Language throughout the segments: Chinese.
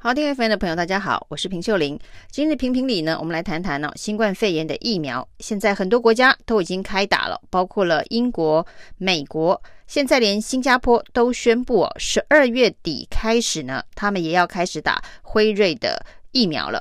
好，听 FM 的朋友，大家好，我是平秀玲。今日评评理呢，我们来谈谈、哦，新冠肺炎的疫苗。现在很多国家都已经开打了，包括了英国、美国，现在连新加坡都宣布哦，十二月底开始呢，他们也要开始打辉瑞的疫苗了。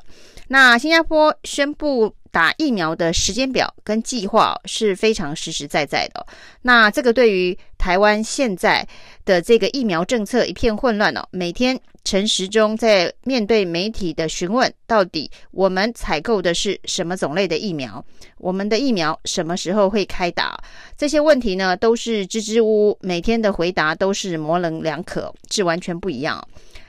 那新加坡宣布打疫苗的时间表跟计划是非常实实在在的。那这个对于台湾现在的这个疫苗政策一片混乱哦，每天。陈时中在面对媒体的询问，到底我们采购的是什么种类的疫苗？我们的疫苗什么时候会开打？这些问题呢，都是支支吾吾，每天的回答都是模棱两可，是完全不一样。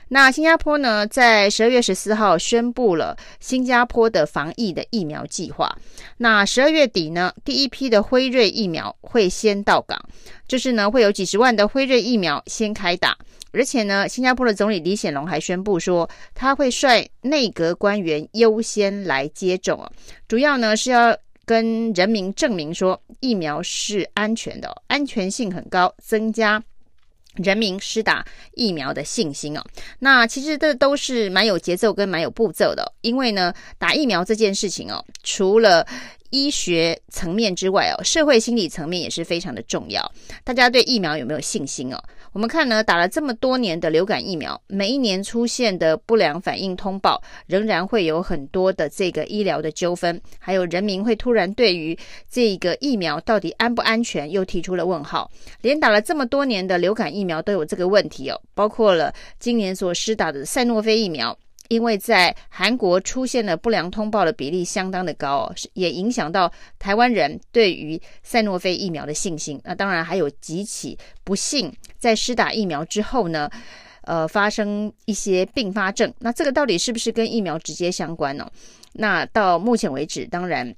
那新加坡呢，在十二月十四号宣布了新加坡的防疫的疫苗计划。那十二月底呢，第一批的辉瑞疫苗会先到港，就是呢，会有几十万的辉瑞疫苗先开打。而且呢，新加坡的总理李显龙还宣布说，他会率内阁官员优先来接种哦，主要呢是要跟人民证明说疫苗是安全的，安全性很高，增加。人民施打疫苗的信心哦，那其实这都是蛮有节奏跟蛮有步骤的，因为呢，打疫苗这件事情哦，除了医学层面之外哦，社会心理层面也是非常的重要。大家对疫苗有没有信心哦？我们看呢，打了这么多年的流感疫苗，每一年出现的不良反应通报，仍然会有很多的这个医疗的纠纷，还有人民会突然对于这个疫苗到底安不安全又提出了问号。连打了这么多年的流感疫苗都有这个问题哦，包括了今年所施打的赛诺菲疫苗。因为在韩国出现了不良通报的比例相当的高，也影响到台湾人对于赛诺菲疫苗的信心。那当然还有几起不幸在施打疫苗之后呢，呃，发生一些并发症。那这个到底是不是跟疫苗直接相关呢？那到目前为止，当然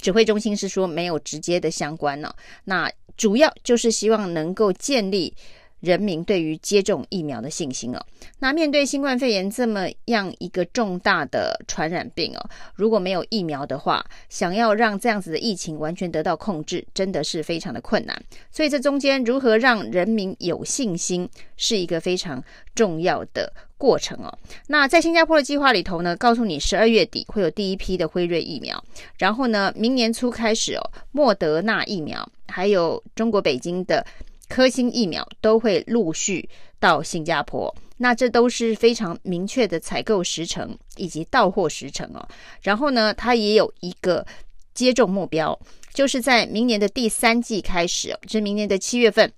指挥中心是说没有直接的相关呢。那主要就是希望能够建立。人民对于接种疫苗的信心哦，那面对新冠肺炎这么样一个重大的传染病哦，如果没有疫苗的话，想要让这样子的疫情完全得到控制，真的是非常的困难。所以这中间如何让人民有信心，是一个非常重要的过程哦。那在新加坡的计划里头呢，告诉你十二月底会有第一批的辉瑞疫苗，然后呢，明年初开始哦，莫德纳疫苗，还有中国北京的。科兴疫苗都会陆续到新加坡，那这都是非常明确的采购时程以及到货时程哦。然后呢，它也有一个接种目标，就是在明年的第三季开始，就是明年的七月份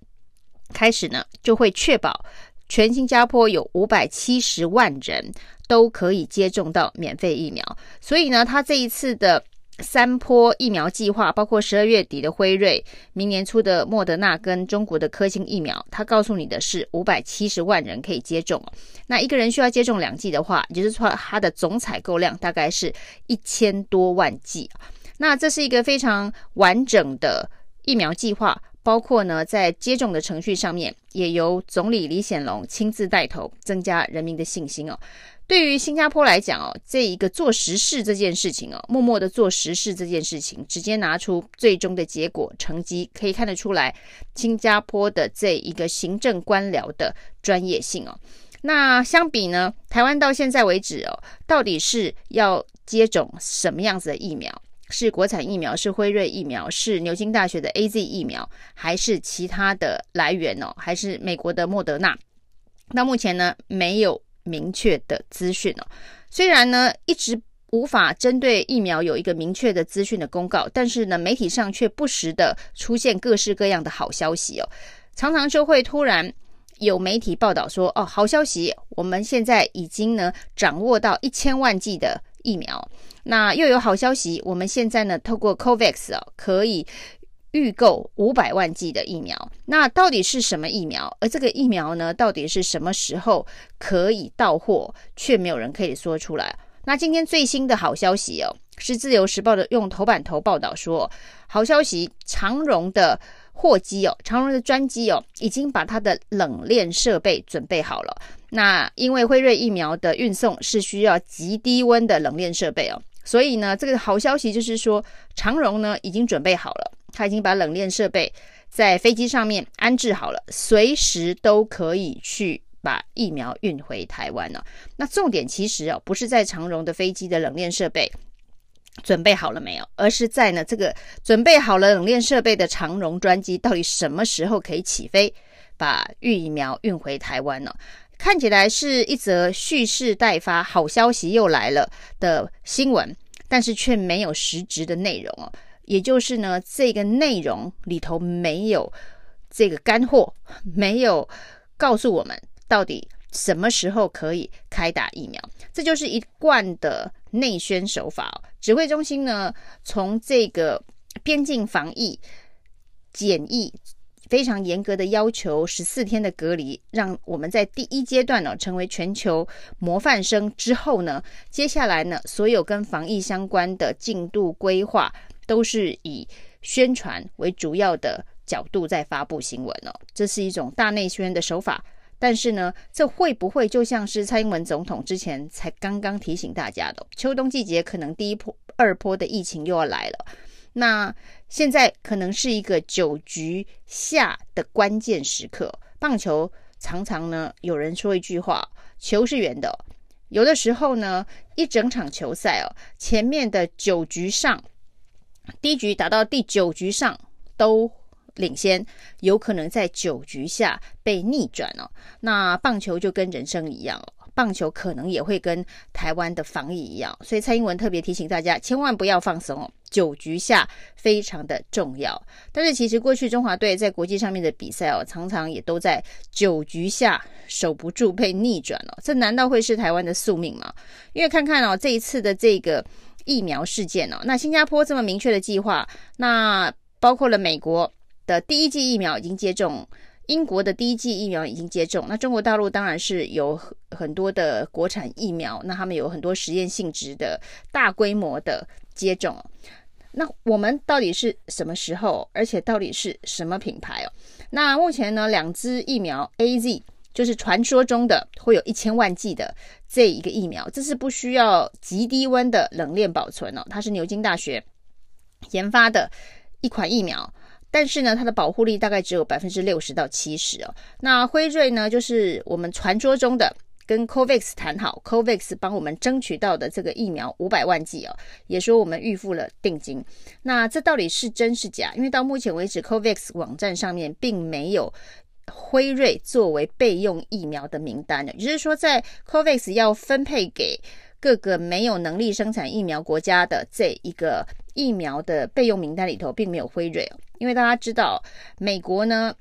开始呢，就会确保全新加坡有五百七十万人都可以接种到免费疫苗。所以呢，它这一次的。三波疫苗计划，包括十二月底的辉瑞，明年初的莫德纳跟中国的科兴疫苗，它告诉你的是五百七十万人可以接种。那一个人需要接种两剂的话，也就是说它的总采购量大概是一千多万剂。那这是一个非常完整的疫苗计划，包括呢在接种的程序上面，也由总理李显龙亲自带头，增加人民的信心哦。对于新加坡来讲哦，这一个做实事这件事情哦，默默的做实事这件事情，直接拿出最终的结果成绩，可以看得出来新加坡的这一个行政官僚的专业性哦。那相比呢，台湾到现在为止哦，到底是要接种什么样子的疫苗？是国产疫苗，是辉瑞疫苗，是牛津大学的 AZ 疫苗，还是其他的来源哦？还是美国的莫德纳？那目前呢，没有。明确的资讯哦，虽然呢一直无法针对疫苗有一个明确的资讯的公告，但是呢媒体上却不时的出现各式各样的好消息哦，常常就会突然有媒体报道说哦，好消息，我们现在已经呢掌握到一千万剂的疫苗，那又有好消息，我们现在呢透过 COVAX 哦可以。预购五百万剂的疫苗，那到底是什么疫苗？而这个疫苗呢，到底是什么时候可以到货？却没有人可以说出来。那今天最新的好消息哦，是自由时报的用头版头报道说，好消息，长荣的货机哦，长荣的专机哦，已经把它的冷链设备准备好了。那因为辉瑞疫苗的运送是需要极低温的冷链设备哦，所以呢，这个好消息就是说，长荣呢已经准备好了。他已经把冷链设备在飞机上面安置好了，随时都可以去把疫苗运回台湾呢？那重点其实哦，不是在长荣的飞机的冷链设备准备好了没有，而是在呢这个准备好了冷链设备的长荣专机到底什么时候可以起飞，把疫苗运回台湾呢？看起来是一则蓄势待发，好消息又来了的新闻，但是却没有实质的内容哦。也就是呢，这个内容里头没有这个干货，没有告诉我们到底什么时候可以开打疫苗。这就是一贯的内宣手法哦。指挥中心呢，从这个边境防疫检疫非常严格的要求，十四天的隔离，让我们在第一阶段呢成为全球模范生之后呢，接下来呢，所有跟防疫相关的进度规划。都是以宣传为主要的角度在发布新闻哦，这是一种大内宣的手法。但是呢，这会不会就像是蔡英文总统之前才刚刚提醒大家的，秋冬季节可能第一波、二波的疫情又要来了？那现在可能是一个九局下的关键时刻。棒球常常呢，有人说一句话：球是圆的。有的时候呢，一整场球赛哦，前面的九局上。第一局打到第九局上都领先，有可能在九局下被逆转哦。那棒球就跟人生一样哦，棒球可能也会跟台湾的防疫一样，所以蔡英文特别提醒大家，千万不要放松哦。九局下非常的重要。但是其实过去中华队在国际上面的比赛哦，常常也都在九局下守不住被逆转哦。这难道会是台湾的宿命吗？因为看看哦，这一次的这个。疫苗事件哦，那新加坡这么明确的计划，那包括了美国的第一剂疫苗已经接种，英国的第一剂疫苗已经接种，那中国大陆当然是有很多的国产疫苗，那他们有很多实验性质的大规模的接种。那我们到底是什么时候，而且到底是什么品牌哦？那目前呢，两支疫苗 AZ。就是传说中的会有一千万剂的这一个疫苗，这是不需要极低温的冷链保存哦。它是牛津大学研发的一款疫苗，但是呢，它的保护力大概只有百分之六十到七十哦。那辉瑞呢，就是我们传说中的跟 COVAX 谈好，COVAX 帮我们争取到的这个疫苗五百万剂哦，也说我们预付了定金。那这到底是真是假？因为到目前为止，COVAX 网站上面并没有。辉瑞作为备用疫苗的名单呢，也就是说，在 COVAX 要分配给各个没有能力生产疫苗国家的这一个疫苗的备用名单里头，并没有辉瑞。因为大家知道，美国呢，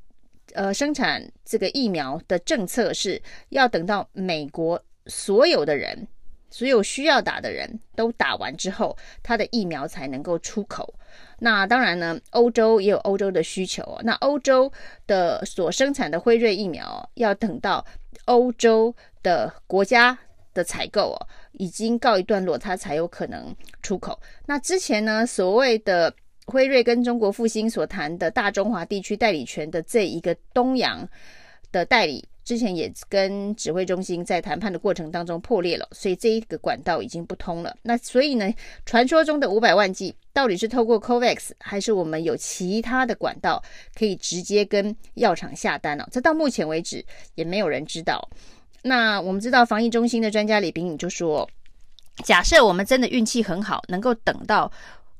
呃，生产这个疫苗的政策是要等到美国所有的人，所有需要打的人都打完之后，他的疫苗才能够出口。那当然呢，欧洲也有欧洲的需求。那欧洲的所生产的辉瑞疫苗，要等到欧洲的国家的采购哦，已经告一段落，它才有可能出口。那之前呢，所谓的辉瑞跟中国复兴所谈的大中华地区代理权的这一个东洋的代理。之前也跟指挥中心在谈判的过程当中破裂了，所以这一个管道已经不通了。那所以呢，传说中的五百万剂到底是透过 COVAX 还是我们有其他的管道可以直接跟药厂下单呢？这到目前为止也没有人知道。那我们知道防疫中心的专家李秉颖就说，假设我们真的运气很好，能够等到。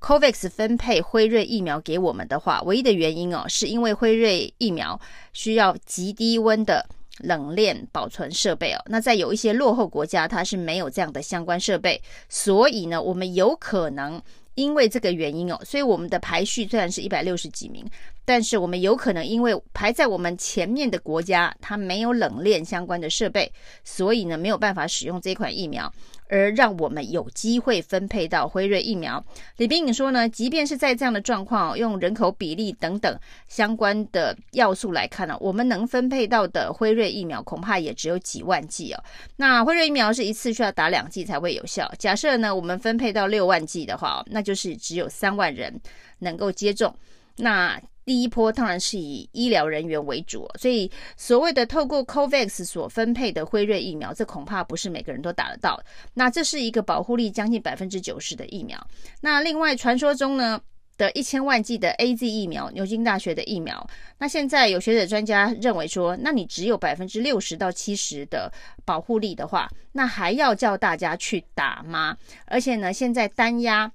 COVAX 分配辉瑞疫苗给我们的话，唯一的原因哦，是因为辉瑞疫苗需要极低温的冷链保存设备哦。那在有一些落后国家，它是没有这样的相关设备，所以呢，我们有可能因为这个原因哦，所以我们的排序虽然是一百六十几名，但是我们有可能因为排在我们前面的国家，它没有冷链相关的设备，所以呢，没有办法使用这款疫苗。而让我们有机会分配到辉瑞疫苗。李斌颖说呢，即便是在这样的状况，用人口比例等等相关的要素来看呢，我们能分配到的辉瑞疫苗恐怕也只有几万剂哦。那辉瑞疫苗是一次需要打两剂才会有效。假设呢，我们分配到六万剂的话，那就是只有三万人能够接种。那第一波当然是以医疗人员为主，所以所谓的透过 COVAX 所分配的辉瑞疫苗，这恐怕不是每个人都打得到。那这是一个保护力将近百分之九十的疫苗。那另外传说中呢，的一千万剂的 AZ 疫苗，牛津大学的疫苗。那现在有学者专家认为说，那你只有百分之六十到七十的保护力的话，那还要叫大家去打吗？而且呢，现在单压。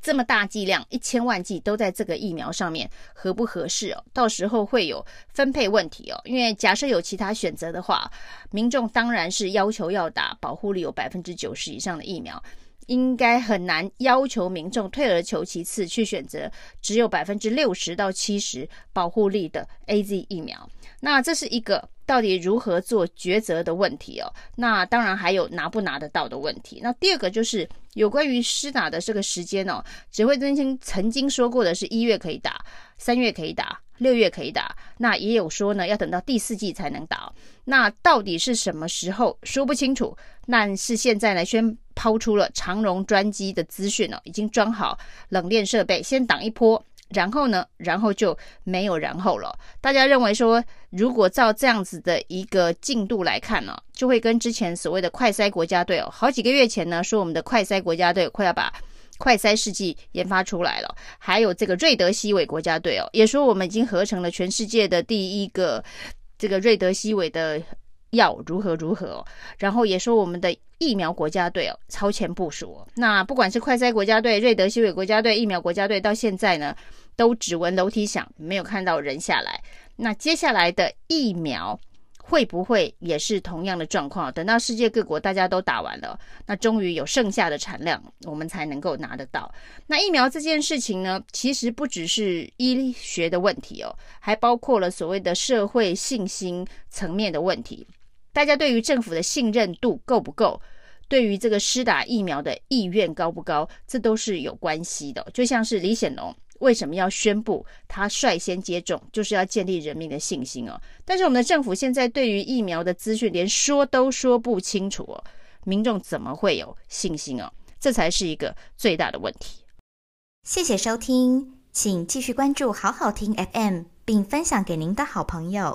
这么大剂量，一千万剂都在这个疫苗上面，合不合适哦？到时候会有分配问题哦。因为假设有其他选择的话，民众当然是要求要打保护率有百分之九十以上的疫苗，应该很难要求民众退而求其次去选择只有百分之六十到七十保护力的 AZ 疫苗。那这是一个到底如何做抉择的问题哦。那当然还有拿不拿得到的问题。那第二个就是。有关于施打的这个时间哦，指挥中心曾经说过的是一月可以打，三月可以打，六月可以打，那也有说呢，要等到第四季才能打。那到底是什么时候说不清楚。但是现在呢，宣抛出了长荣专机的资讯哦，已经装好冷链设备，先挡一波。然后呢，然后就没有然后了。大家认为说，如果照这样子的一个进度来看呢，就会跟之前所谓的快筛国家队哦，好几个月前呢说我们的快筛国家队快要把快筛试剂研发出来了，还有这个瑞德西韦国家队哦，也说我们已经合成了全世界的第一个这个瑞德西韦的药如何如何哦，然后也说我们的疫苗国家队哦超前部署哦。那不管是快筛国家队、瑞德西韦国家队、疫苗国家队，到现在呢。都只闻楼梯响，没有看到人下来。那接下来的疫苗会不会也是同样的状况？等到世界各国大家都打完了，那终于有剩下的产量，我们才能够拿得到。那疫苗这件事情呢，其实不只是医学的问题哦，还包括了所谓的社会信心层面的问题。大家对于政府的信任度够不够？对于这个施打疫苗的意愿高不高？这都是有关系的。就像是李显龙。为什么要宣布他率先接种，就是要建立人民的信心哦。但是我们的政府现在对于疫苗的资讯连说都说不清楚哦，民众怎么会有信心哦？这才是一个最大的问题。谢谢收听，请继续关注好好听 FM，并分享给您的好朋友。